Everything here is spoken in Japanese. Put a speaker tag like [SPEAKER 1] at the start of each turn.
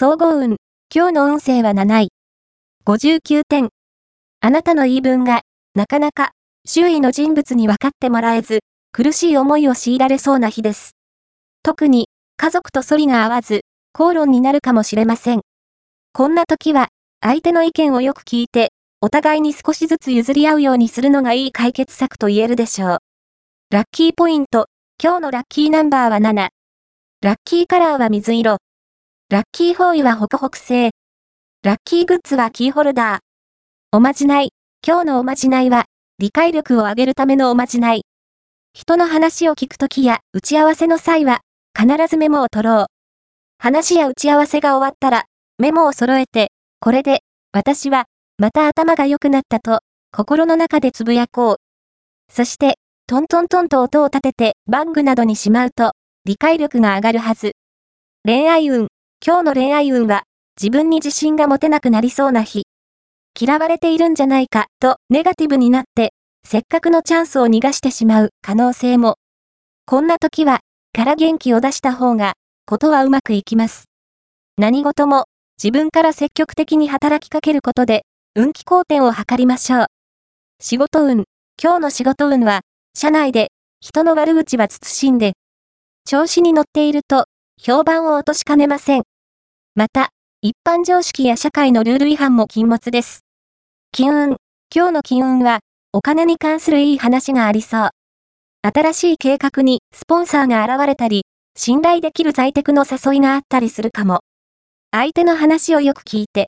[SPEAKER 1] 総合運。今日の運勢は7位。59点。あなたの言い分が、なかなか、周囲の人物に分かってもらえず、苦しい思いを強いられそうな日です。特に、家族と反りが合わず、口論になるかもしれません。こんな時は、相手の意見をよく聞いて、お互いに少しずつ譲り合うようにするのがいい解決策と言えるでしょう。ラッキーポイント。今日のラッキーナンバーは7。ラッキーカラーは水色。ラッキーフォーイはホクホク製。ラッキーグッズはキーホルダー。おまじない。今日のおまじないは、理解力を上げるためのおまじない。人の話を聞くときや打ち合わせの際は、必ずメモを取ろう。話や打ち合わせが終わったら、メモを揃えて、これで、私は、また頭が良くなったと、心の中でつぶやこう。そして、トントントンと音を立ててバッグなどにしまうと、理解力が上がるはず。恋愛運。今日の恋愛運は、自分に自信が持てなくなりそうな日。嫌われているんじゃないか、とネガティブになって、せっかくのチャンスを逃がしてしまう可能性も。こんな時は、から元気を出した方が、ことはうまくいきます。何事も、自分から積極的に働きかけることで、運気好転を図りましょう。仕事運。今日の仕事運は、社内で、人の悪口は慎んで、調子に乗っていると、評判を落としかねません。また、一般常識や社会のルール違反も禁物です。金運。今日の金運は、お金に関するいい話がありそう。新しい計画にスポンサーが現れたり、信頼できる在宅の誘いがあったりするかも。相手の話をよく聞いて、